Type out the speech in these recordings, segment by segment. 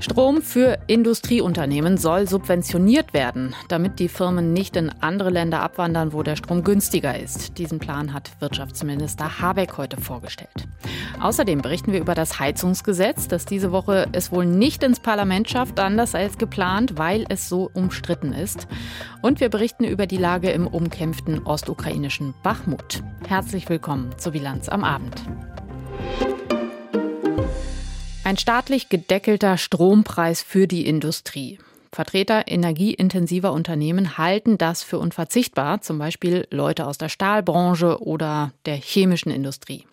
Strom für Industrieunternehmen soll subventioniert werden, damit die Firmen nicht in andere Länder abwandern, wo der Strom günstiger ist. Diesen Plan hat Wirtschaftsminister Habeck heute vorgestellt. Außerdem berichten wir über das Heizungsgesetz, das diese Woche es wohl nicht ins Parlament schafft, anders als geplant, weil es so umstritten ist. Und wir berichten über die Lage im umkämpften ostukrainischen Bachmut. Herzlich willkommen zur Bilanz am Abend. Ein staatlich gedeckelter Strompreis für die Industrie. Vertreter energieintensiver Unternehmen halten das für unverzichtbar, zum Beispiel Leute aus der Stahlbranche oder der chemischen Industrie.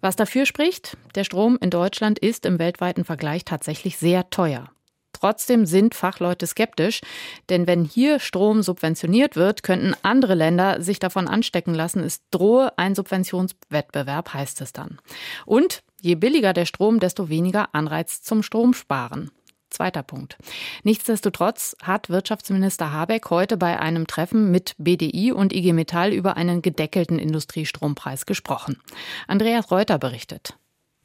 Was dafür spricht, der Strom in Deutschland ist im weltweiten Vergleich tatsächlich sehr teuer. Trotzdem sind Fachleute skeptisch, denn wenn hier Strom subventioniert wird, könnten andere Länder sich davon anstecken lassen. Es drohe ein Subventionswettbewerb, heißt es dann. Und je billiger der Strom, desto weniger Anreiz zum Stromsparen. Zweiter Punkt. Nichtsdestotrotz hat Wirtschaftsminister Habeck heute bei einem Treffen mit BDI und IG Metall über einen gedeckelten Industriestrompreis gesprochen. Andreas Reuter berichtet.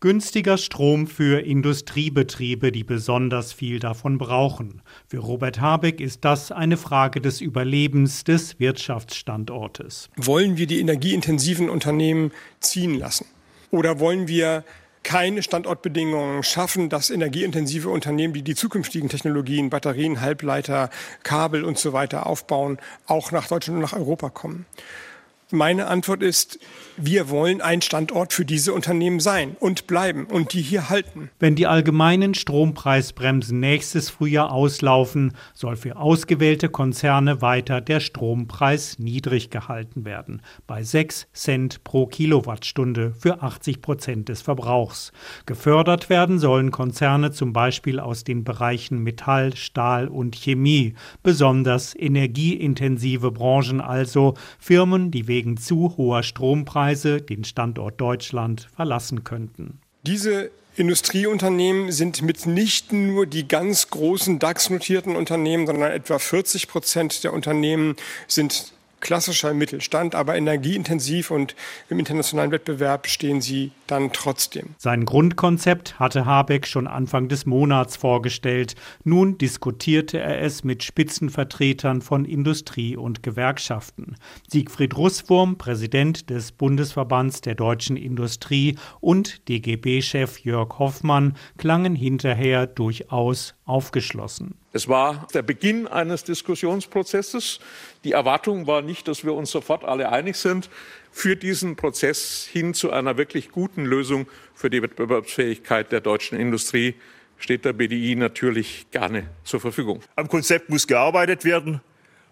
Günstiger Strom für Industriebetriebe, die besonders viel davon brauchen. Für Robert Habeck ist das eine Frage des Überlebens des Wirtschaftsstandortes. Wollen wir die energieintensiven Unternehmen ziehen lassen? Oder wollen wir keine Standortbedingungen schaffen, dass energieintensive Unternehmen, die die zukünftigen Technologien, Batterien, Halbleiter, Kabel und so weiter aufbauen, auch nach Deutschland und nach Europa kommen? Meine Antwort ist, wir wollen ein Standort für diese Unternehmen sein und bleiben und die hier halten. Wenn die allgemeinen Strompreisbremsen nächstes Frühjahr auslaufen, soll für ausgewählte Konzerne weiter der Strompreis niedrig gehalten werden, bei 6 Cent pro Kilowattstunde für 80 Prozent des Verbrauchs. Gefördert werden sollen Konzerne zum Beispiel aus den Bereichen Metall, Stahl und Chemie, besonders energieintensive Branchen also, Firmen, die wegen zu hoher Strompreise den Standort Deutschland verlassen könnten. Diese Industrieunternehmen sind mitnichten nur die ganz großen DAX-notierten Unternehmen, sondern etwa 40 Prozent der Unternehmen sind klassischer Mittelstand, aber energieintensiv und im internationalen Wettbewerb stehen sie dann trotzdem. Sein Grundkonzept hatte Habeck schon Anfang des Monats vorgestellt. Nun diskutierte er es mit Spitzenvertretern von Industrie und Gewerkschaften. Siegfried Russwurm, Präsident des Bundesverbands der deutschen Industrie und DGB-Chef Jörg Hoffmann klangen hinterher durchaus aufgeschlossen. Es war der Beginn eines Diskussionsprozesses. Die Erwartung war nicht, dass wir uns sofort alle einig sind. Für diesen Prozess hin zu einer wirklich guten Lösung für die Wettbewerbsfähigkeit der deutschen Industrie steht der BDI natürlich gerne zur Verfügung. Am Konzept muss gearbeitet werden.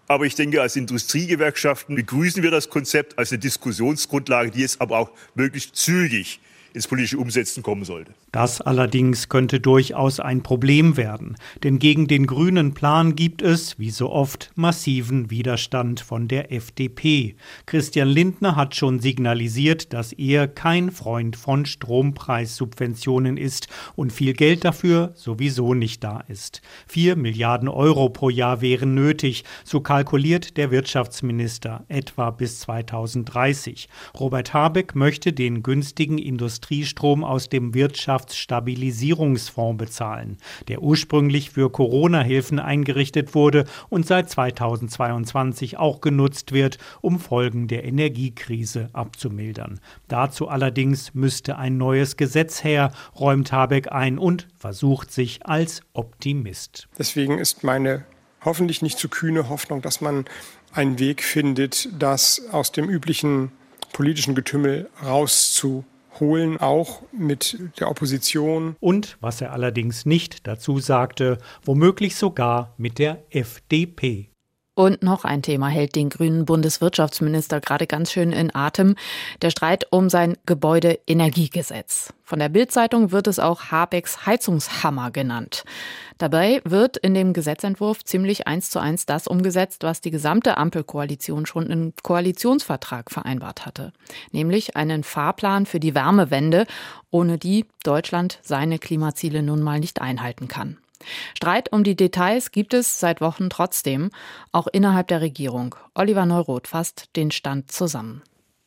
Aber ich denke, als Industriegewerkschaften begrüßen wir das Konzept als eine Diskussionsgrundlage, die es aber auch möglichst zügig ins politische Umsetzen kommen sollte. Das allerdings könnte durchaus ein Problem werden, denn gegen den grünen Plan gibt es, wie so oft, massiven Widerstand von der FDP. Christian Lindner hat schon signalisiert, dass er kein Freund von Strompreissubventionen ist und viel Geld dafür sowieso nicht da ist. Vier Milliarden Euro pro Jahr wären nötig, so kalkuliert der Wirtschaftsminister, etwa bis 2030. Robert Habeck möchte den günstigen Industriestrom aus dem Wirtschafts Wirtschaftsstabilisierungsfonds bezahlen, der ursprünglich für Corona-Hilfen eingerichtet wurde und seit 2022 auch genutzt wird, um Folgen der Energiekrise abzumildern. Dazu allerdings müsste ein neues Gesetz her, räumt Habeck ein und versucht sich als Optimist. Deswegen ist meine hoffentlich nicht zu kühne Hoffnung, dass man einen Weg findet, das aus dem üblichen politischen Getümmel rauszu holen, auch mit der Opposition. Und, was er allerdings nicht dazu sagte, womöglich sogar mit der FDP. Und noch ein Thema hält den grünen Bundeswirtschaftsminister gerade ganz schön in Atem. Der Streit um sein Gebäudeenergiegesetz. Von der Bildzeitung wird es auch Habecks Heizungshammer genannt. Dabei wird in dem Gesetzentwurf ziemlich eins zu eins das umgesetzt, was die gesamte Ampelkoalition schon im Koalitionsvertrag vereinbart hatte. Nämlich einen Fahrplan für die Wärmewende, ohne die Deutschland seine Klimaziele nun mal nicht einhalten kann. Streit um die Details gibt es seit Wochen trotzdem, auch innerhalb der Regierung. Oliver Neuroth fasst den Stand zusammen.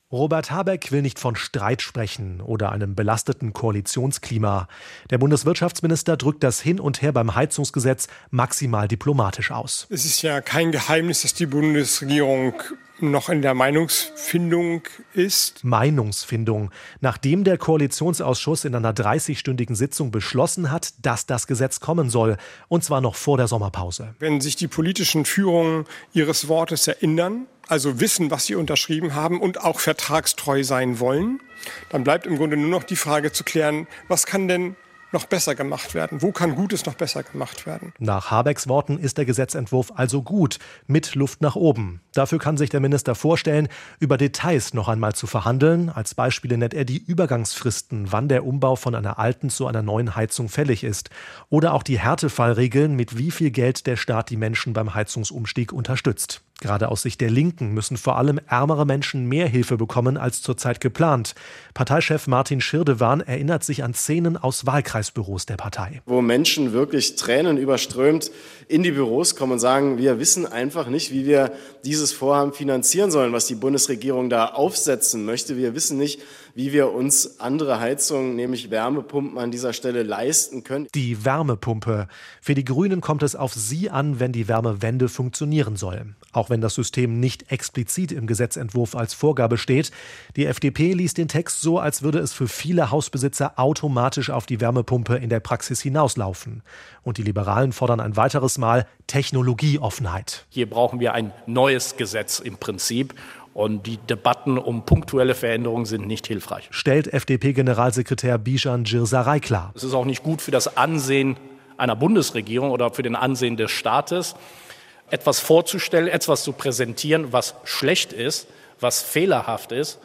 Robert Habeck will nicht von Streit sprechen oder einem belasteten Koalitionsklima. Der Bundeswirtschaftsminister drückt das Hin und Her beim Heizungsgesetz maximal diplomatisch aus. Es ist ja kein Geheimnis, dass die Bundesregierung noch in der Meinungsfindung ist. Meinungsfindung. Nachdem der Koalitionsausschuss in einer 30-stündigen Sitzung beschlossen hat, dass das Gesetz kommen soll, und zwar noch vor der Sommerpause. Wenn sich die politischen Führungen ihres Wortes erinnern, also wissen, was sie unterschrieben haben und auch vertragstreu sein wollen, dann bleibt im Grunde nur noch die Frage zu klären, was kann denn noch besser gemacht werden? Wo kann Gutes noch besser gemacht werden? Nach Habecks Worten ist der Gesetzentwurf also gut, mit Luft nach oben. Dafür kann sich der Minister vorstellen, über Details noch einmal zu verhandeln. Als Beispiele nennt er die Übergangsfristen, wann der Umbau von einer alten zu einer neuen Heizung fällig ist. Oder auch die Härtefallregeln, mit wie viel Geld der Staat die Menschen beim Heizungsumstieg unterstützt. Gerade aus Sicht der Linken müssen vor allem ärmere Menschen mehr Hilfe bekommen als zurzeit geplant. Parteichef Martin Schirdewan erinnert sich an Szenen aus Wahlkreisbüros der Partei. Wo Menschen wirklich Tränen überströmt in die Büros kommen und sagen, wir wissen einfach nicht, wie wir dieses Vorhaben finanzieren sollen, was die Bundesregierung da aufsetzen möchte. Wir wissen nicht, wie wir uns andere Heizungen, nämlich Wärmepumpen an dieser Stelle leisten können. Die Wärmepumpe. Für die Grünen kommt es auf sie an, wenn die Wärmewende funktionieren soll. Auch wenn das System nicht explizit im Gesetzentwurf als Vorgabe steht. Die FDP liest den Text so, als würde es für viele Hausbesitzer automatisch auf die Wärmepumpe in der Praxis hinauslaufen. Und die Liberalen fordern ein weiteres Mal Technologieoffenheit. Hier brauchen wir ein neues Gesetz im Prinzip. Und die Debatten um punktuelle Veränderungen sind nicht hilfreich. Stellt FDP-Generalsekretär Bijan Girsaray klar. Es ist auch nicht gut für das Ansehen einer Bundesregierung oder für den Ansehen des Staates, etwas vorzustellen, etwas zu präsentieren, was schlecht ist, was fehlerhaft ist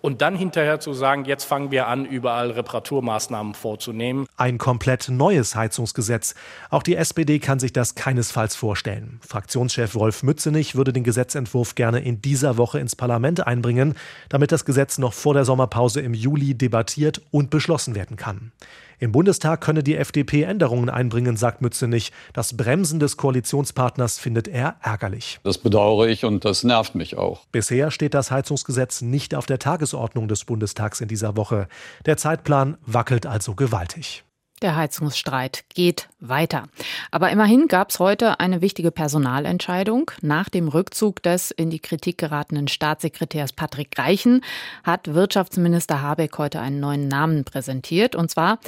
und dann hinterher zu sagen, jetzt fangen wir an, überall Reparaturmaßnahmen vorzunehmen. Ein komplett neues Heizungsgesetz. Auch die SPD kann sich das keinesfalls vorstellen. Fraktionschef Wolf Mützenich würde den Gesetzentwurf gerne in dieser Woche ins Parlament einbringen, damit das Gesetz noch vor der Sommerpause im Juli debattiert und beschlossen werden kann. Im Bundestag könne die FDP Änderungen einbringen, sagt Mützenich. Das Bremsen des Koalitionspartners findet er ärgerlich. Das bedauere ich und das nervt mich auch. Bisher steht das Heizungsgesetz nicht auf der Tagesordnung des Bundestags in dieser Woche. Der Zeitplan wackelt also gewaltig. Der Heizungsstreit geht weiter. Aber immerhin gab es heute eine wichtige Personalentscheidung. Nach dem Rückzug des in die Kritik geratenen Staatssekretärs Patrick Reichen hat Wirtschaftsminister Habeck heute einen neuen Namen präsentiert. Und zwar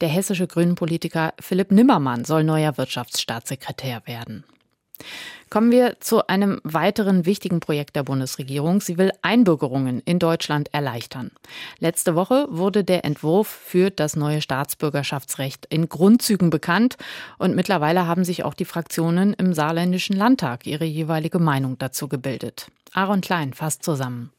der hessische Grünen-Politiker Philipp Nimmermann soll neuer Wirtschaftsstaatssekretär werden. Kommen wir zu einem weiteren wichtigen Projekt der Bundesregierung. Sie will Einbürgerungen in Deutschland erleichtern. Letzte Woche wurde der Entwurf für das neue Staatsbürgerschaftsrecht in Grundzügen bekannt und mittlerweile haben sich auch die Fraktionen im saarländischen Landtag ihre jeweilige Meinung dazu gebildet. Aaron Klein fasst zusammen.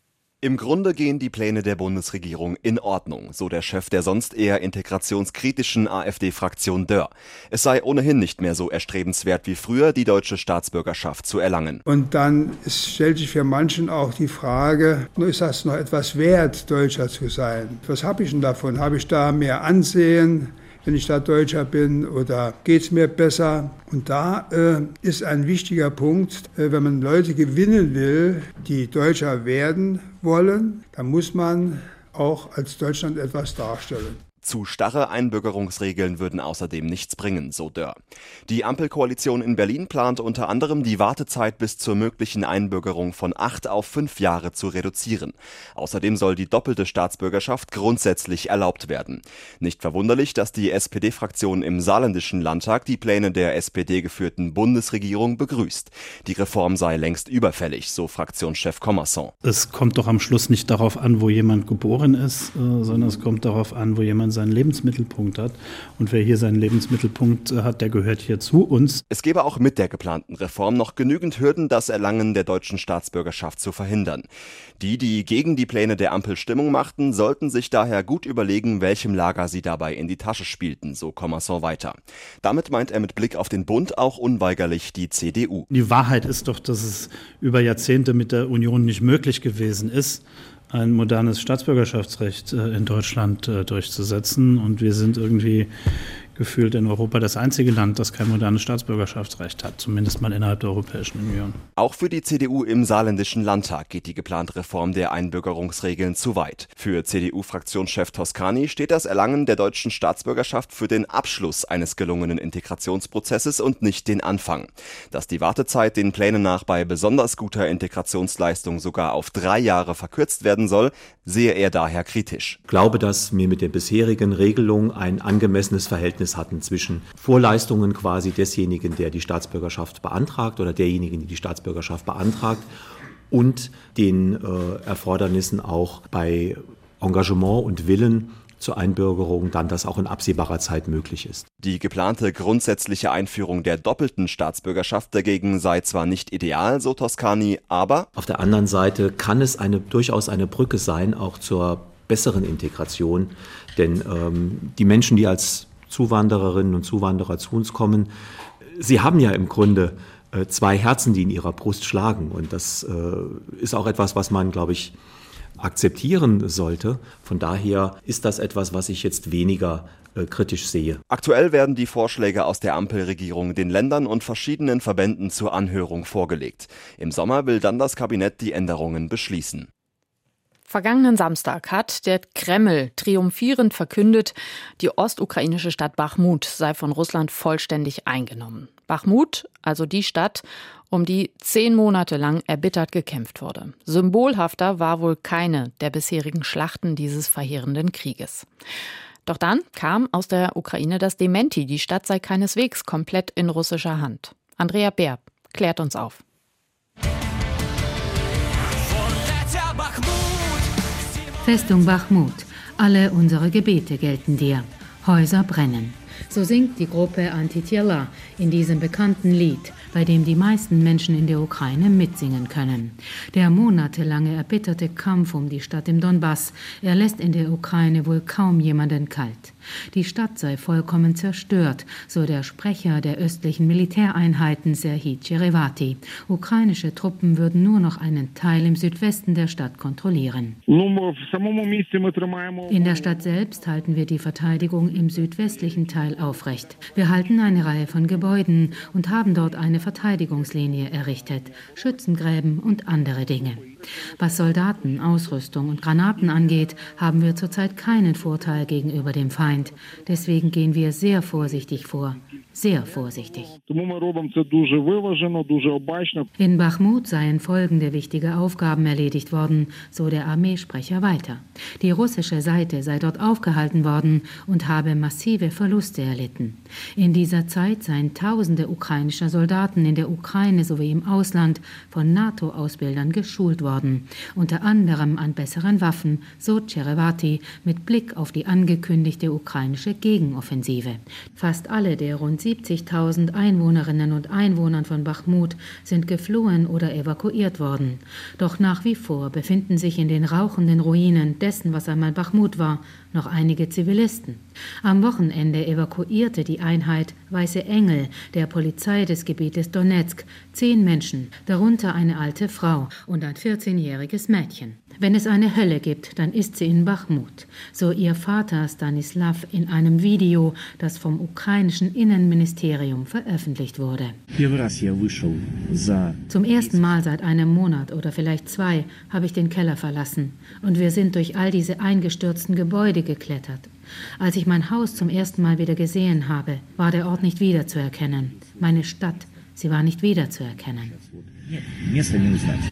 Im Grunde gehen die Pläne der Bundesregierung in Ordnung, so der Chef der sonst eher integrationskritischen AfD-Fraktion Dörr. Es sei ohnehin nicht mehr so erstrebenswert wie früher, die deutsche Staatsbürgerschaft zu erlangen. Und dann stellt sich für manchen auch die Frage, ist das noch etwas wert, Deutscher zu sein? Was habe ich denn davon? Habe ich da mehr Ansehen? Wenn ich da Deutscher bin oder geht es mir besser? Und da äh, ist ein wichtiger Punkt, äh, wenn man Leute gewinnen will, die Deutscher werden wollen, dann muss man auch als Deutschland etwas darstellen. Zu starre Einbürgerungsregeln würden außerdem nichts bringen, so Dörr. Die Ampelkoalition in Berlin plant unter anderem, die Wartezeit bis zur möglichen Einbürgerung von acht auf fünf Jahre zu reduzieren. Außerdem soll die doppelte Staatsbürgerschaft grundsätzlich erlaubt werden. Nicht verwunderlich, dass die SPD-Fraktion im saarländischen Landtag die Pläne der SPD-geführten Bundesregierung begrüßt. Die Reform sei längst überfällig, so Fraktionschef Commerson. Es kommt doch am Schluss nicht darauf an, wo jemand geboren ist, äh, sondern es kommt darauf an, wo jemand seinen Lebensmittelpunkt hat. Und wer hier seinen Lebensmittelpunkt äh, hat, der gehört hier zu uns. Es gäbe auch mit der geplanten Reform noch genügend Hürden, das Erlangen der deutschen Staatsbürgerschaft zu verhindern. Die, die gegen die Pläne der Ampel Stimmung machten, sollten sich daher gut überlegen, welchem Lager sie dabei in die Tasche spielten, so Commerson weiter. Damit meint er mit Blick auf den Bund auch unweigerlich die CDU. Die Wahrheit ist doch, dass es über Jahrzehnte mit der Union nicht möglich gewesen ist, ein modernes Staatsbürgerschaftsrecht äh, in Deutschland äh, durchzusetzen. Und wir sind irgendwie gefühlt in Europa das einzige Land, das kein modernes Staatsbürgerschaftsrecht hat, zumindest mal innerhalb der Europäischen Union. Auch für die CDU im saarländischen Landtag geht die geplante Reform der Einbürgerungsregeln zu weit. Für CDU-Fraktionschef Toscani steht das Erlangen der deutschen Staatsbürgerschaft für den Abschluss eines gelungenen Integrationsprozesses und nicht den Anfang. Dass die Wartezeit den Plänen nach bei besonders guter Integrationsleistung sogar auf drei Jahre verkürzt werden soll, sehe er daher kritisch. Ich glaube, dass wir mit der bisherigen Regelung ein angemessenes Verhältnis hatten zwischen Vorleistungen quasi desjenigen, der die Staatsbürgerschaft beantragt oder derjenigen, die die Staatsbürgerschaft beantragt und den äh, Erfordernissen auch bei Engagement und Willen zur Einbürgerung dann das auch in absehbarer Zeit möglich ist. Die geplante grundsätzliche Einführung der doppelten Staatsbürgerschaft dagegen sei zwar nicht ideal, so Toscani, aber auf der anderen Seite kann es eine, durchaus eine Brücke sein, auch zur besseren Integration. Denn ähm, die Menschen, die als Zuwandererinnen und Zuwanderer zu uns kommen, sie haben ja im Grunde äh, zwei Herzen, die in ihrer Brust schlagen. Und das äh, ist auch etwas, was man, glaube ich, akzeptieren sollte. Von daher ist das etwas, was ich jetzt weniger äh, kritisch sehe. Aktuell werden die Vorschläge aus der Ampelregierung den Ländern und verschiedenen Verbänden zur Anhörung vorgelegt. Im Sommer will dann das Kabinett die Änderungen beschließen. Vergangenen Samstag hat der Kreml triumphierend verkündet, die ostukrainische Stadt Bachmut sei von Russland vollständig eingenommen. Bachmut, also die Stadt, um die zehn Monate lang erbittert gekämpft wurde. Symbolhafter war wohl keine der bisherigen Schlachten dieses verheerenden Krieges. Doch dann kam aus der Ukraine das Dementi, die Stadt sei keineswegs komplett in russischer Hand. Andrea Bär klärt uns auf. Festung Bachmut, alle unsere Gebete gelten dir. Häuser brennen. So singt die Gruppe Antitjela in diesem bekannten Lied, bei dem die meisten Menschen in der Ukraine mitsingen können. Der monatelange erbitterte Kampf um die Stadt im Donbass, er lässt in der Ukraine wohl kaum jemanden kalt. Die Stadt sei vollkommen zerstört, so der Sprecher der östlichen Militäreinheiten Serhii Cherevati. Ukrainische Truppen würden nur noch einen Teil im Südwesten der Stadt kontrollieren. In der Stadt selbst halten wir die Verteidigung im südwestlichen Teil aufrecht. Wir halten eine Reihe von Gebäuden und haben dort eine Verteidigungslinie errichtet, Schützengräben und andere Dinge. Was Soldaten, Ausrüstung und Granaten angeht, haben wir zurzeit keinen Vorteil gegenüber dem Feind. Deswegen gehen wir sehr vorsichtig vor. Sehr vorsichtig. In Bachmut seien folgende wichtige Aufgaben erledigt worden, so der Armeesprecher weiter. Die russische Seite sei dort aufgehalten worden und habe massive Verluste erlitten. In dieser Zeit seien tausende ukrainischer Soldaten in der Ukraine sowie im Ausland von NATO-Ausbildern geschult worden unter anderem an besseren Waffen, so Cherevati mit Blick auf die angekündigte ukrainische Gegenoffensive. Fast alle der rund 70.000 Einwohnerinnen und Einwohnern von Bachmut sind geflohen oder evakuiert worden. Doch nach wie vor befinden sich in den rauchenden Ruinen dessen, was einmal Bachmut war, noch einige Zivilisten. Am Wochenende evakuierte die Einheit Weiße Engel der Polizei des Gebietes Donetsk zehn Menschen, darunter eine alte Frau und ein 14-jähriges Mädchen. Wenn es eine Hölle gibt, dann ist sie in Bachmut, so ihr Vater Stanislav in einem Video, das vom ukrainischen Innenministerium veröffentlicht wurde. Zum ersten Mal seit einem Monat oder vielleicht zwei habe ich den Keller verlassen und wir sind durch all diese eingestürzten Gebäude geklettert. Als ich mein Haus zum ersten Mal wieder gesehen habe, war der Ort nicht wiederzuerkennen. Meine Stadt, sie war nicht wiederzuerkennen.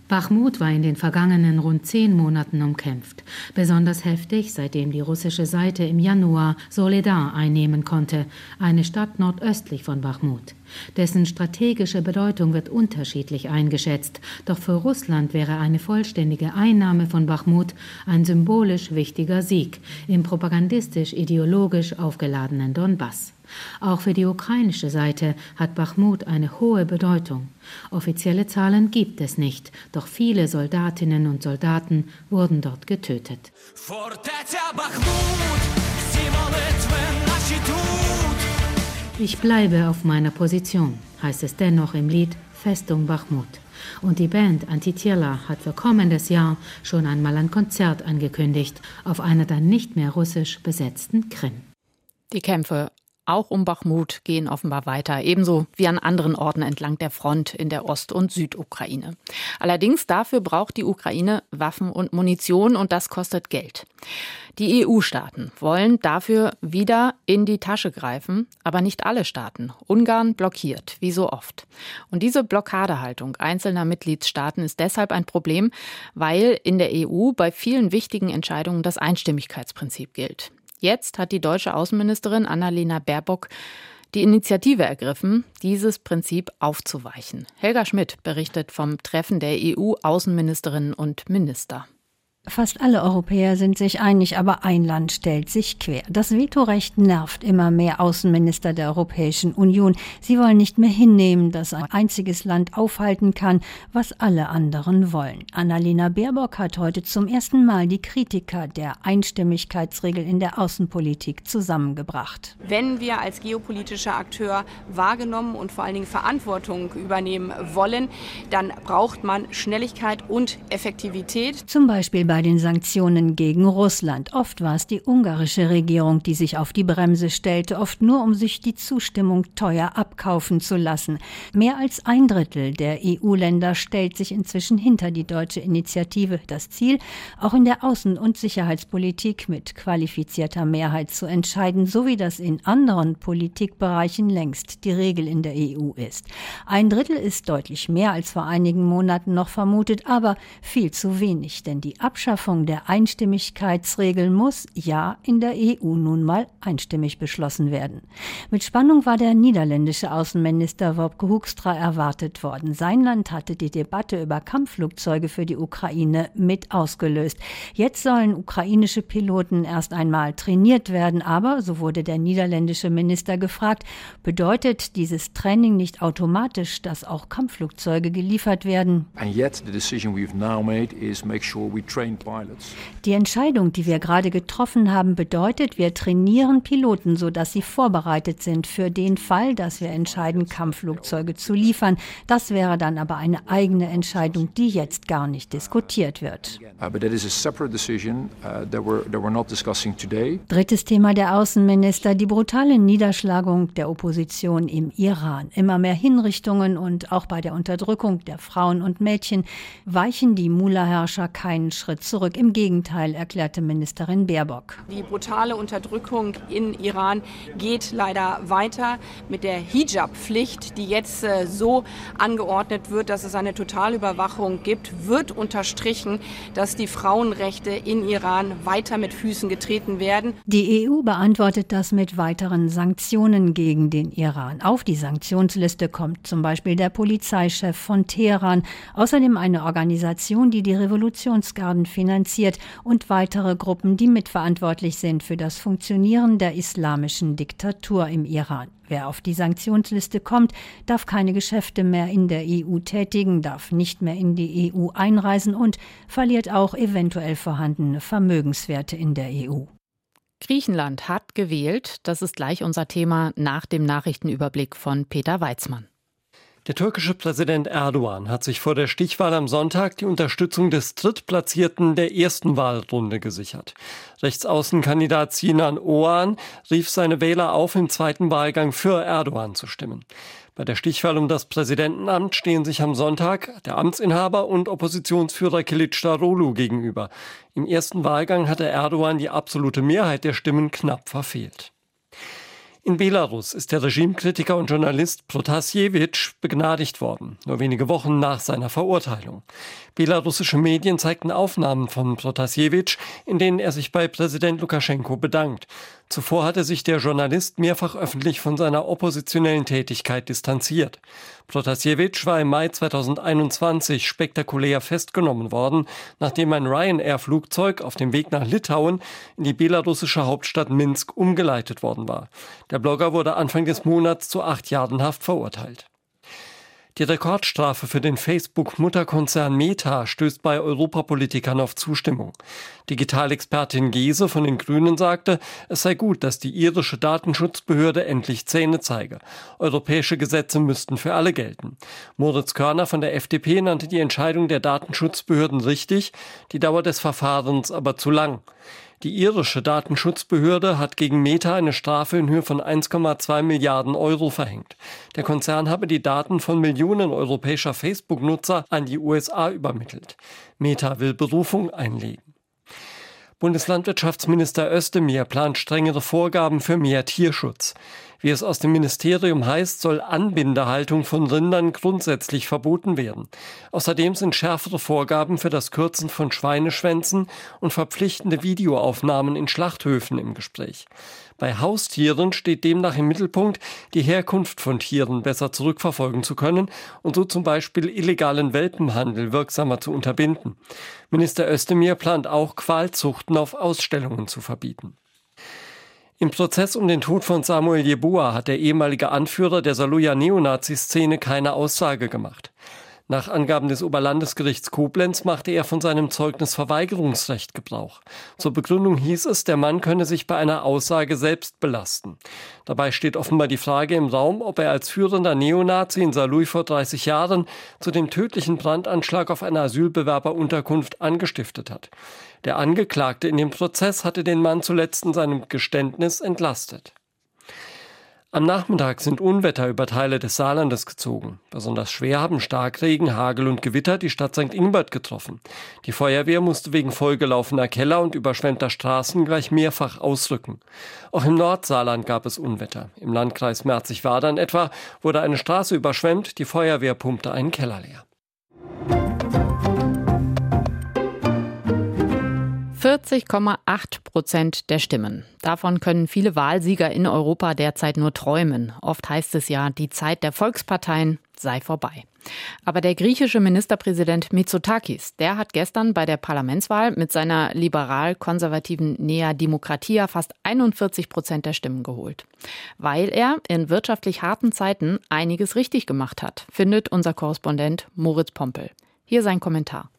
Bachmut war in den vergangenen rund zehn Monaten umkämpft. Besonders heftig, seitdem die russische Seite im Januar Soledar einnehmen konnte, eine Stadt nordöstlich von Bachmut. Dessen strategische Bedeutung wird unterschiedlich eingeschätzt, doch für Russland wäre eine vollständige Einnahme von Bachmut ein symbolisch wichtiger Sieg im propagandistisch-ideologisch aufgeladenen Donbass. Auch für die ukrainische Seite hat Bachmut eine hohe Bedeutung. Offizielle Zahlen gibt es nicht, doch viele Soldatinnen und Soldaten wurden dort getötet. Ich bleibe auf meiner Position, heißt es dennoch im Lied Festung Bachmut. Und die Band Antitiela hat für kommendes Jahr schon einmal ein Konzert angekündigt auf einer dann nicht mehr russisch besetzten Krim. Die Kämpfe auch um Bachmut, gehen offenbar weiter, ebenso wie an anderen Orten entlang der Front in der Ost- und Südukraine. Allerdings dafür braucht die Ukraine Waffen und Munition und das kostet Geld. Die EU-Staaten wollen dafür wieder in die Tasche greifen, aber nicht alle Staaten. Ungarn blockiert, wie so oft. Und diese Blockadehaltung einzelner Mitgliedstaaten ist deshalb ein Problem, weil in der EU bei vielen wichtigen Entscheidungen das Einstimmigkeitsprinzip gilt. Jetzt hat die deutsche Außenministerin Annalena Baerbock die Initiative ergriffen, dieses Prinzip aufzuweichen. Helga Schmidt berichtet vom Treffen der EU-Außenministerinnen und Minister. Fast alle Europäer sind sich einig, aber ein Land stellt sich quer. Das Vetorecht nervt immer mehr Außenminister der Europäischen Union. Sie wollen nicht mehr hinnehmen, dass ein einziges Land aufhalten kann, was alle anderen wollen. Annalena Baerbock hat heute zum ersten Mal die Kritiker der Einstimmigkeitsregel in der Außenpolitik zusammengebracht. Wenn wir als geopolitischer Akteur wahrgenommen und vor allen Dingen Verantwortung übernehmen wollen, dann braucht man Schnelligkeit und Effektivität. Zum Beispiel bei den Sanktionen gegen Russland. Oft war es die ungarische Regierung, die sich auf die Bremse stellte, oft nur um sich die Zustimmung teuer abkaufen zu lassen. Mehr als ein Drittel der EU-Länder stellt sich inzwischen hinter die deutsche Initiative. Das Ziel, auch in der Außen- und Sicherheitspolitik mit qualifizierter Mehrheit zu entscheiden, so wie das in anderen Politikbereichen längst die Regel in der EU ist. Ein Drittel ist deutlich mehr als vor einigen Monaten noch vermutet, aber viel zu wenig, denn die Abstimmung Abschaffung der Einstimmigkeitsregel muss ja in der EU nun mal einstimmig beschlossen werden. Mit Spannung war der niederländische Außenminister Wopke Hoekstra erwartet worden. Sein Land hatte die Debatte über Kampfflugzeuge für die Ukraine mit ausgelöst. Jetzt sollen ukrainische Piloten erst einmal trainiert werden, aber, so wurde der niederländische Minister gefragt, bedeutet dieses Training nicht automatisch, dass auch Kampfflugzeuge geliefert werden? And yet the decision we've now made is make sure we train die Entscheidung, die wir gerade getroffen haben, bedeutet, wir trainieren Piloten, sodass sie vorbereitet sind für den Fall, dass wir entscheiden, Kampfflugzeuge zu liefern. Das wäre dann aber eine eigene Entscheidung, die jetzt gar nicht diskutiert wird. Uh, uh, Drittes Thema der Außenminister, die brutale Niederschlagung der Opposition im Iran. Immer mehr Hinrichtungen und auch bei der Unterdrückung der Frauen und Mädchen weichen die Mullah-Herrscher keinen Schritt Schritt zurück. Im Gegenteil, erklärte Ministerin Baerbock. Die brutale Unterdrückung in Iran geht leider weiter mit der Hijab-Pflicht, die jetzt äh, so angeordnet wird, dass es eine Totalüberwachung gibt, wird unterstrichen, dass die Frauenrechte in Iran weiter mit Füßen getreten werden. Die EU beantwortet das mit weiteren Sanktionen gegen den Iran. Auf die Sanktionsliste kommt zum Beispiel der Polizeichef von Teheran, außerdem eine Organisation, die die Revolutionsgarden finanziert und weitere Gruppen, die mitverantwortlich sind für das Funktionieren der islamischen Diktatur im Iran. Wer auf die Sanktionsliste kommt, darf keine Geschäfte mehr in der EU tätigen, darf nicht mehr in die EU einreisen und verliert auch eventuell vorhandene Vermögenswerte in der EU. Griechenland hat gewählt. Das ist gleich unser Thema nach dem Nachrichtenüberblick von Peter Weizmann. Der türkische Präsident Erdogan hat sich vor der Stichwahl am Sonntag die Unterstützung des Drittplatzierten der ersten Wahlrunde gesichert. Rechtsaußenkandidat Sinan Oğan rief seine Wähler auf, im zweiten Wahlgang für Erdogan zu stimmen. Bei der Stichwahl um das Präsidentenamt stehen sich am Sonntag der Amtsinhaber und Oppositionsführer Kılıçdaroğlu gegenüber. Im ersten Wahlgang hatte Erdogan die absolute Mehrheit der Stimmen knapp verfehlt. In Belarus ist der Regimekritiker und Journalist Protasjewitsch begnadigt worden, nur wenige Wochen nach seiner Verurteilung. Belarussische Medien zeigten Aufnahmen von Protasjewitsch, in denen er sich bei Präsident Lukaschenko bedankt. Zuvor hatte sich der Journalist mehrfach öffentlich von seiner oppositionellen Tätigkeit distanziert. Protasjewitsch war im Mai 2021 spektakulär festgenommen worden, nachdem ein Ryanair-Flugzeug auf dem Weg nach Litauen in die belarussische Hauptstadt Minsk umgeleitet worden war. Der Blogger wurde Anfang des Monats zu acht Jahren Haft verurteilt. Die Rekordstrafe für den Facebook-Mutterkonzern Meta stößt bei Europapolitikern auf Zustimmung. Digitalexpertin Gese von den Grünen sagte, es sei gut, dass die irische Datenschutzbehörde endlich Zähne zeige. Europäische Gesetze müssten für alle gelten. Moritz Körner von der FDP nannte die Entscheidung der Datenschutzbehörden richtig, die Dauer des Verfahrens aber zu lang. Die irische Datenschutzbehörde hat gegen Meta eine Strafe in Höhe von 1,2 Milliarden Euro verhängt. Der Konzern habe die Daten von Millionen europäischer Facebook-Nutzer an die USA übermittelt. Meta will Berufung einlegen. Bundeslandwirtschaftsminister Özdemir plant strengere Vorgaben für mehr Tierschutz. Wie es aus dem Ministerium heißt, soll Anbindehaltung von Rindern grundsätzlich verboten werden. Außerdem sind schärfere Vorgaben für das Kürzen von Schweineschwänzen und verpflichtende Videoaufnahmen in Schlachthöfen im Gespräch. Bei Haustieren steht demnach im Mittelpunkt, die Herkunft von Tieren besser zurückverfolgen zu können und so zum Beispiel illegalen Welpenhandel wirksamer zu unterbinden. Minister Özdemir plant auch Qualzuchten auf Ausstellungen zu verbieten. Im Prozess um den Tod von Samuel Jeboa hat der ehemalige Anführer der Saluja Neonazi-Szene keine Aussage gemacht. Nach Angaben des Oberlandesgerichts Koblenz machte er von seinem Zeugnisverweigerungsrecht Gebrauch. Zur Begründung hieß es, der Mann könne sich bei einer Aussage selbst belasten. Dabei steht offenbar die Frage im Raum, ob er als führender Neonazi in Saarlouis vor 30 Jahren zu dem tödlichen Brandanschlag auf einer Asylbewerberunterkunft angestiftet hat. Der Angeklagte in dem Prozess hatte den Mann zuletzt in seinem Geständnis entlastet. Am Nachmittag sind Unwetter über Teile des Saarlandes gezogen. Besonders schwer haben Starkregen, Hagel und Gewitter die Stadt St. Ingbert getroffen. Die Feuerwehr musste wegen vollgelaufener Keller und überschwemmter Straßen gleich mehrfach ausrücken. Auch im Nordsaarland gab es Unwetter. Im Landkreis Merzig-Wadern etwa wurde eine Straße überschwemmt, die Feuerwehr pumpte einen Keller leer. 40,8 Prozent der Stimmen. Davon können viele Wahlsieger in Europa derzeit nur träumen. Oft heißt es ja, die Zeit der Volksparteien sei vorbei. Aber der griechische Ministerpräsident Mitsotakis, der hat gestern bei der Parlamentswahl mit seiner liberal-konservativen Nea Demokratia fast 41 Prozent der Stimmen geholt. Weil er in wirtschaftlich harten Zeiten einiges richtig gemacht hat, findet unser Korrespondent Moritz Pompel. Hier sein Kommentar.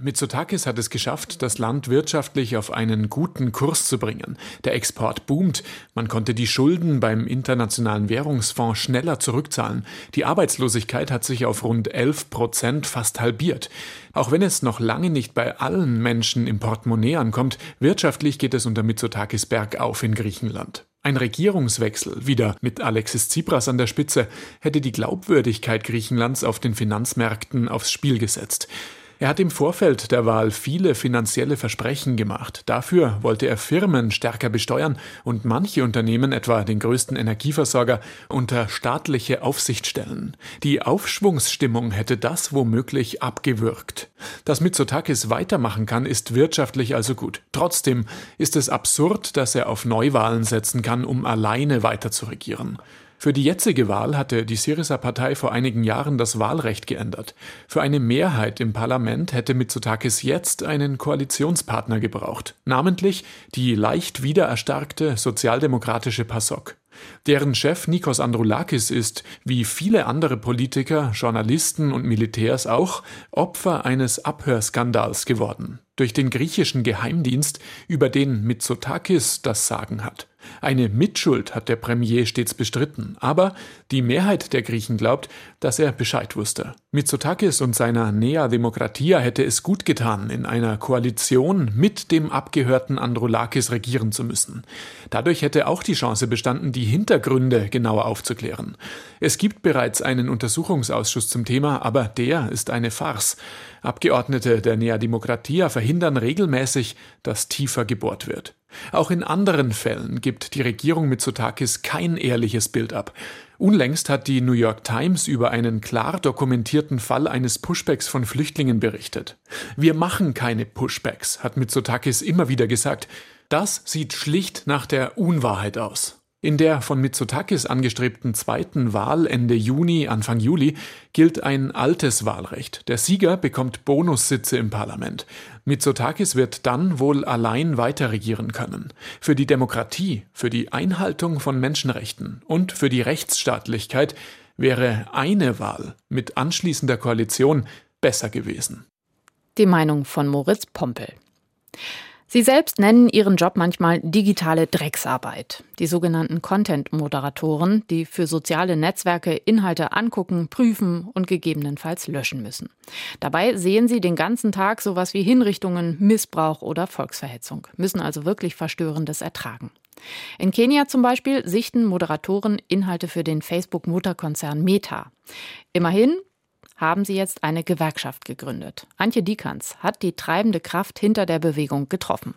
Mitsotakis hat es geschafft, das Land wirtschaftlich auf einen guten Kurs zu bringen. Der Export boomt, man konnte die Schulden beim Internationalen Währungsfonds schneller zurückzahlen. Die Arbeitslosigkeit hat sich auf rund 11 Prozent fast halbiert. Auch wenn es noch lange nicht bei allen Menschen im Portemonnaie ankommt, wirtschaftlich geht es unter Mitsotakis bergauf in Griechenland. Ein Regierungswechsel, wieder mit Alexis Tsipras an der Spitze, hätte die Glaubwürdigkeit Griechenlands auf den Finanzmärkten aufs Spiel gesetzt. Er hat im Vorfeld der Wahl viele finanzielle Versprechen gemacht. Dafür wollte er Firmen stärker besteuern und manche Unternehmen, etwa den größten Energieversorger, unter staatliche Aufsicht stellen. Die Aufschwungsstimmung hätte das womöglich abgewürgt. Dass Mitsotakis weitermachen kann, ist wirtschaftlich also gut. Trotzdem ist es absurd, dass er auf Neuwahlen setzen kann, um alleine weiter zu regieren. Für die jetzige Wahl hatte die Syriza-Partei vor einigen Jahren das Wahlrecht geändert. Für eine Mehrheit im Parlament hätte Mitsotakis jetzt einen Koalitionspartner gebraucht, namentlich die leicht wiedererstarkte sozialdemokratische PASOK. Deren Chef Nikos Androulakis ist, wie viele andere Politiker, Journalisten und Militärs auch, Opfer eines Abhörskandals geworden. Durch den griechischen Geheimdienst, über den Mitsotakis das Sagen hat. Eine Mitschuld hat der Premier stets bestritten, aber die Mehrheit der Griechen glaubt, dass er Bescheid wusste. Mitsotakis und seiner Nea Demokratia hätte es gut getan, in einer Koalition mit dem abgehörten Androulakis regieren zu müssen. Dadurch hätte auch die Chance bestanden, die Hintergründe genauer aufzuklären. Es gibt bereits einen Untersuchungsausschuss zum Thema, aber der ist eine Farce. Abgeordnete der Nea Demokratia verhindern regelmäßig, dass tiefer gebohrt wird. Auch in anderen Fällen gibt die Regierung Mitsotakis kein ehrliches Bild ab. Unlängst hat die New York Times über einen klar dokumentierten Fall eines Pushbacks von Flüchtlingen berichtet. Wir machen keine Pushbacks, hat Mitsotakis immer wieder gesagt. Das sieht schlicht nach der Unwahrheit aus. In der von Mitsotakis angestrebten zweiten Wahl Ende Juni, Anfang Juli gilt ein altes Wahlrecht. Der Sieger bekommt Bonussitze im Parlament. Mitsotakis wird dann wohl allein weiter regieren können. Für die Demokratie, für die Einhaltung von Menschenrechten und für die Rechtsstaatlichkeit wäre eine Wahl mit anschließender Koalition besser gewesen. Die Meinung von Moritz Pompel. Sie selbst nennen ihren Job manchmal digitale Drecksarbeit. Die sogenannten Content-Moderatoren, die für soziale Netzwerke Inhalte angucken, prüfen und gegebenenfalls löschen müssen. Dabei sehen sie den ganzen Tag sowas wie Hinrichtungen, Missbrauch oder Volksverhetzung, müssen also wirklich Verstörendes ertragen. In Kenia zum Beispiel sichten Moderatoren Inhalte für den Facebook-Mutterkonzern Meta. Immerhin haben sie jetzt eine Gewerkschaft gegründet. Antje Dikans hat die treibende Kraft hinter der Bewegung getroffen.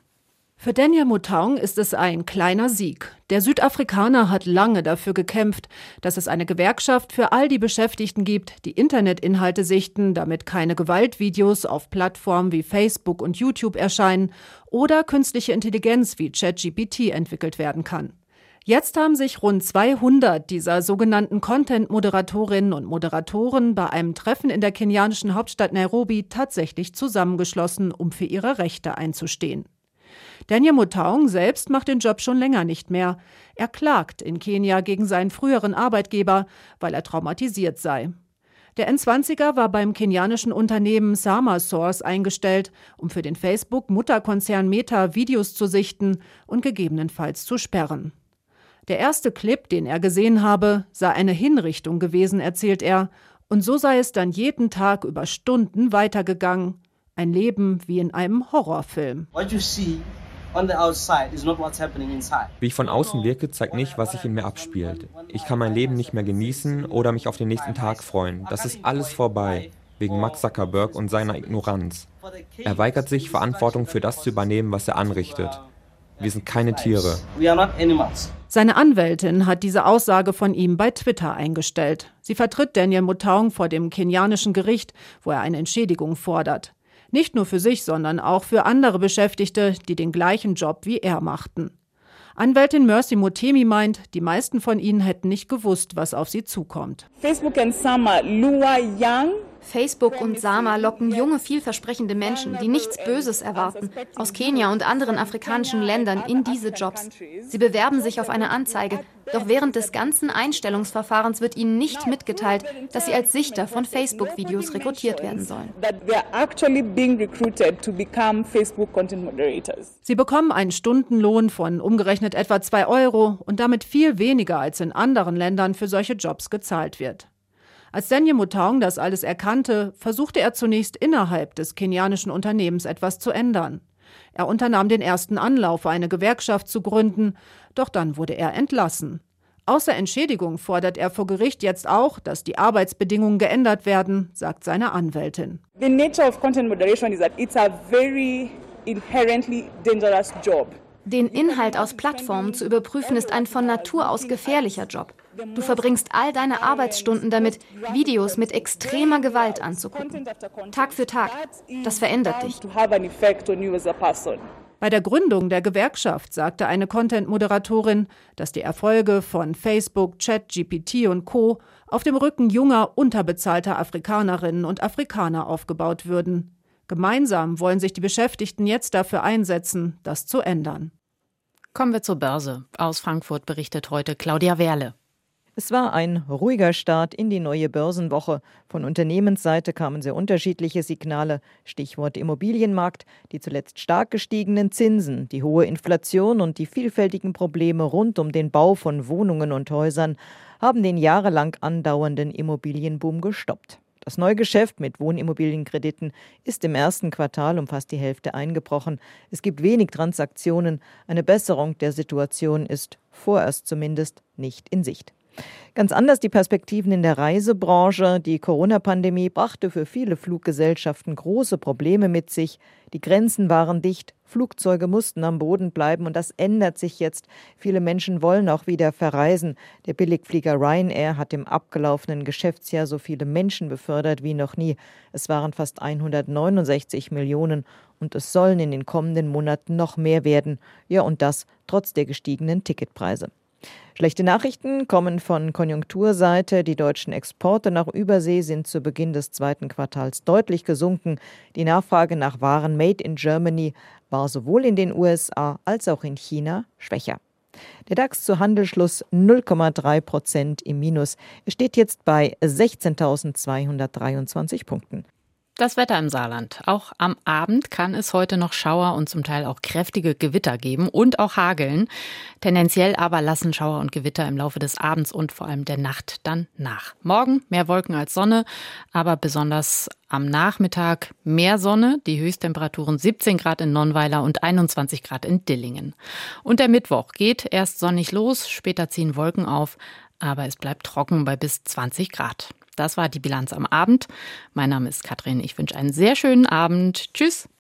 Für Daniel Mutaung ist es ein kleiner Sieg. Der Südafrikaner hat lange dafür gekämpft, dass es eine Gewerkschaft für all die Beschäftigten gibt, die Internetinhalte sichten, damit keine Gewaltvideos auf Plattformen wie Facebook und YouTube erscheinen oder künstliche Intelligenz wie ChatGPT entwickelt werden kann. Jetzt haben sich rund 200 dieser sogenannten Content-Moderatorinnen und Moderatoren bei einem Treffen in der kenianischen Hauptstadt Nairobi tatsächlich zusammengeschlossen, um für ihre Rechte einzustehen. Daniel Mutaung selbst macht den Job schon länger nicht mehr. Er klagt in Kenia gegen seinen früheren Arbeitgeber, weil er traumatisiert sei. Der N20er war beim kenianischen Unternehmen Sama Source eingestellt, um für den Facebook-Mutterkonzern Meta Videos zu sichten und gegebenenfalls zu sperren. Der erste Clip, den er gesehen habe, sei eine Hinrichtung gewesen, erzählt er, und so sei es dann jeden Tag über Stunden weitergegangen. Ein Leben wie in einem Horrorfilm. Wie ich von außen wirke, zeigt nicht, was sich in mir abspielt. Ich kann mein Leben nicht mehr genießen oder mich auf den nächsten Tag freuen. Das ist alles vorbei, wegen Mark Zuckerberg und seiner Ignoranz. Er weigert sich, Verantwortung für das zu übernehmen, was er anrichtet. Wir sind keine Tiere. Seine Anwältin hat diese Aussage von ihm bei Twitter eingestellt. Sie vertritt Daniel Mutaung vor dem kenianischen Gericht, wo er eine Entschädigung fordert. Nicht nur für sich, sondern auch für andere Beschäftigte, die den gleichen Job wie er machten. Anwältin Mercy Motemi meint, die meisten von ihnen hätten nicht gewusst, was auf sie zukommt. Facebook and Summer lure young Facebook und Sama locken junge, vielversprechende Menschen, die nichts Böses erwarten, aus Kenia und anderen afrikanischen Ländern in diese Jobs. Sie bewerben sich auf eine Anzeige, doch während des ganzen Einstellungsverfahrens wird ihnen nicht mitgeteilt, dass sie als Sichter von Facebook-Videos rekrutiert werden sollen. Sie bekommen einen Stundenlohn von umgerechnet etwa 2 Euro und damit viel weniger als in anderen Ländern für solche Jobs gezahlt wird. Als Daniel Mutaung das alles erkannte, versuchte er zunächst innerhalb des kenianischen Unternehmens etwas zu ändern. Er unternahm den ersten Anlauf, eine Gewerkschaft zu gründen, doch dann wurde er entlassen. Außer Entschädigung fordert er vor Gericht jetzt auch, dass die Arbeitsbedingungen geändert werden, sagt seine Anwältin. The nature of content moderation is that it's a very inherently dangerous job. Den Inhalt aus Plattformen zu überprüfen ist ein von Natur aus gefährlicher Job. Du verbringst all deine Arbeitsstunden damit, Videos mit extremer Gewalt anzugucken. Tag für Tag. Das verändert dich. Bei der Gründung der Gewerkschaft sagte eine Content-Moderatorin, dass die Erfolge von Facebook, ChatGPT und Co. auf dem Rücken junger, unterbezahlter Afrikanerinnen und Afrikaner aufgebaut würden. Gemeinsam wollen sich die Beschäftigten jetzt dafür einsetzen, das zu ändern. Kommen wir zur Börse. Aus Frankfurt berichtet heute Claudia Werle. Es war ein ruhiger Start in die neue Börsenwoche. Von Unternehmensseite kamen sehr unterschiedliche Signale. Stichwort Immobilienmarkt, die zuletzt stark gestiegenen Zinsen, die hohe Inflation und die vielfältigen Probleme rund um den Bau von Wohnungen und Häusern haben den jahrelang andauernden Immobilienboom gestoppt. Das Neugeschäft mit Wohnimmobilienkrediten ist im ersten Quartal um fast die Hälfte eingebrochen. Es gibt wenig Transaktionen. Eine Besserung der Situation ist vorerst zumindest nicht in Sicht. Ganz anders die Perspektiven in der Reisebranche. Die Corona-Pandemie brachte für viele Fluggesellschaften große Probleme mit sich. Die Grenzen waren dicht, Flugzeuge mussten am Boden bleiben und das ändert sich jetzt. Viele Menschen wollen auch wieder verreisen. Der Billigflieger Ryanair hat im abgelaufenen Geschäftsjahr so viele Menschen befördert wie noch nie. Es waren fast 169 Millionen und es sollen in den kommenden Monaten noch mehr werden. Ja, und das trotz der gestiegenen Ticketpreise. Schlechte Nachrichten kommen von Konjunkturseite. Die deutschen Exporte nach Übersee sind zu Beginn des zweiten Quartals deutlich gesunken. Die Nachfrage nach Waren made in Germany war sowohl in den USA als auch in China schwächer. Der DAX zu Handelsschluss 0,3 Prozent im Minus. Er steht jetzt bei 16.223 Punkten. Das Wetter im Saarland. Auch am Abend kann es heute noch Schauer und zum Teil auch kräftige Gewitter geben und auch Hageln. Tendenziell aber lassen Schauer und Gewitter im Laufe des Abends und vor allem der Nacht dann nach. Morgen mehr Wolken als Sonne, aber besonders am Nachmittag mehr Sonne, die Höchsttemperaturen 17 Grad in Nonnweiler und 21 Grad in Dillingen. Und der Mittwoch geht erst sonnig los, später ziehen Wolken auf, aber es bleibt trocken bei bis 20 Grad. Das war die Bilanz am Abend. Mein Name ist Katrin. Ich wünsche einen sehr schönen Abend. Tschüss.